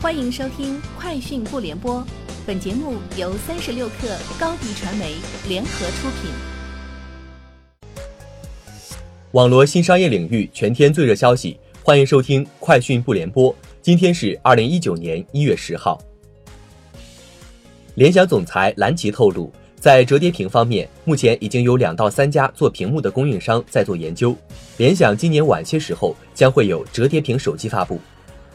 欢迎收听《快讯不联播》，本节目由三十六克高低传媒联合出品。网罗新商业领域全天最热消息，欢迎收听《快讯不联播》。今天是二零一九年一月十号。联想总裁蓝奇透露，在折叠屏方面，目前已经有两到三家做屏幕的供应商在做研究。联想今年晚些时候将会有折叠屏手机发布。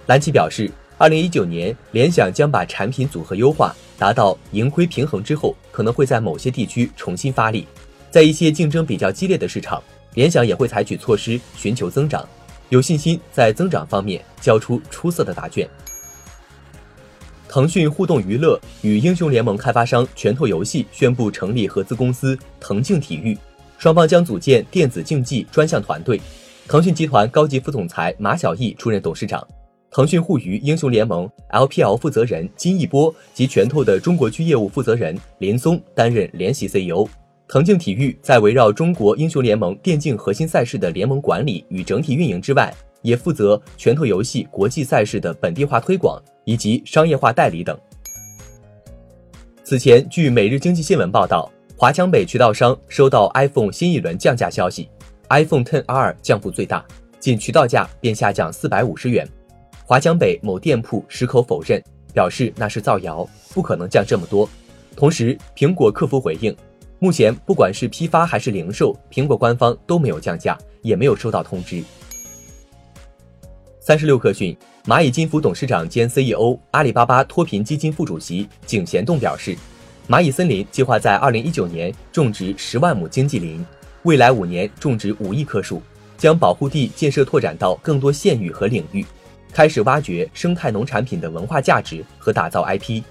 蓝奇表示。二零一九年，联想将把产品组合优化，达到盈亏平衡之后，可能会在某些地区重新发力，在一些竞争比较激烈的市场，联想也会采取措施寻求增长，有信心在增长方面交出出色的答卷。腾讯互动娱乐与英雄联盟开发商拳头游戏宣布成立合资公司腾竞体育，双方将组建电子竞技专项团队，腾讯集团高级副总裁马晓毅出任董事长。腾讯互娱英雄联盟 LPL 负责人金一波及拳头的中国区业务负责人林松担任联席 CEO。腾竞体育在围绕中国英雄联盟电竞核心赛事的联盟管理与整体运营之外，也负责拳头游戏国际赛事的本地化推广以及商业化代理等。此前，据每日经济新闻报道，华强北渠道商收到 iPhone 新一轮降价消息，iPhone 10R 降幅最大，仅渠道价便下降四百五十元。华强北某店铺矢口否认，表示那是造谣，不可能降这么多。同时，苹果客服回应，目前不管是批发还是零售，苹果官方都没有降价，也没有收到通知。三十六氪讯，蚂蚁金服董事长兼 CEO、阿里巴巴脱贫基金副主席井贤栋表示，蚂蚁森林计划在二零一九年种植十万亩经济林，未来五年种植五亿棵树，将保护地建设拓展到更多县域和领域。开始挖掘生态农产品的文化价值和打造 IP。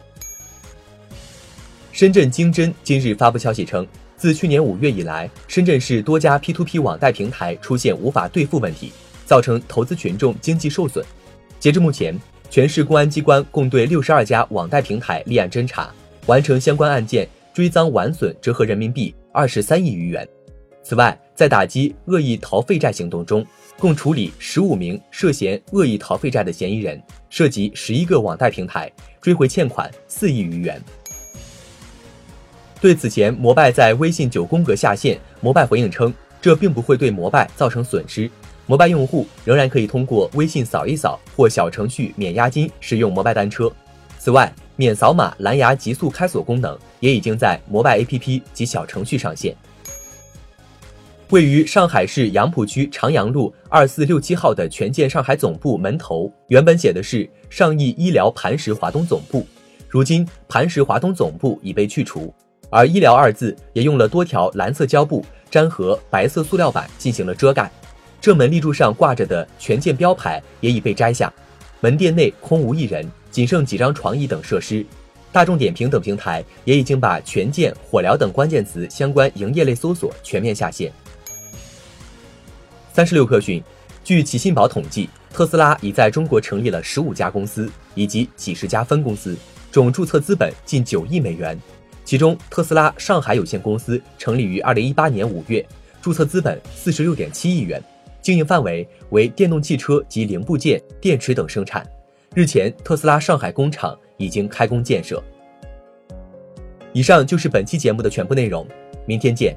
深圳经侦今日发布消息称，自去年五月以来，深圳市多家 P2P 网贷平台出现无法兑付问题，造成投资群众经济受损。截至目前，全市公安机关共对六十二家网贷平台立案侦查，完成相关案件追赃完损折合人民币二十三亿余元。此外，在打击恶意逃废债行动中，共处理十五名涉嫌恶意逃废债的嫌疑人，涉及十一个网贷平台，追回欠款四亿余元。对此前摩拜在微信九宫格下线，摩拜回应称，这并不会对摩拜造成损失，摩拜用户仍然可以通过微信扫一扫或小程序免押金使用摩拜单车。此外，免扫码蓝牙极速开锁功能也已经在摩拜 APP 及小程序上线。位于上海市杨浦区长阳路二四六七号的权健上海总部门头，原本写的是上亿医疗磐石华东总部，如今磐石华东总部已被去除，而医疗二字也用了多条蓝色胶布粘合白色塑料板进行了遮盖。正门立柱上挂着的权健标牌也已被摘下，门店内空无一人，仅剩几张床椅等设施。大众点评等平台也已经把权健、火疗等关键词相关营业类搜索全面下线。三十六氪讯，据启信宝统计，特斯拉已在中国成立了十五家公司以及几十家分公司，总注册资本近九亿美元。其中，特斯拉上海有限公司成立于二零一八年五月，注册资本四十六点七亿元，经营范围为电动汽车及零部件、电池等生产。日前，特斯拉上海工厂已经开工建设。以上就是本期节目的全部内容，明天见。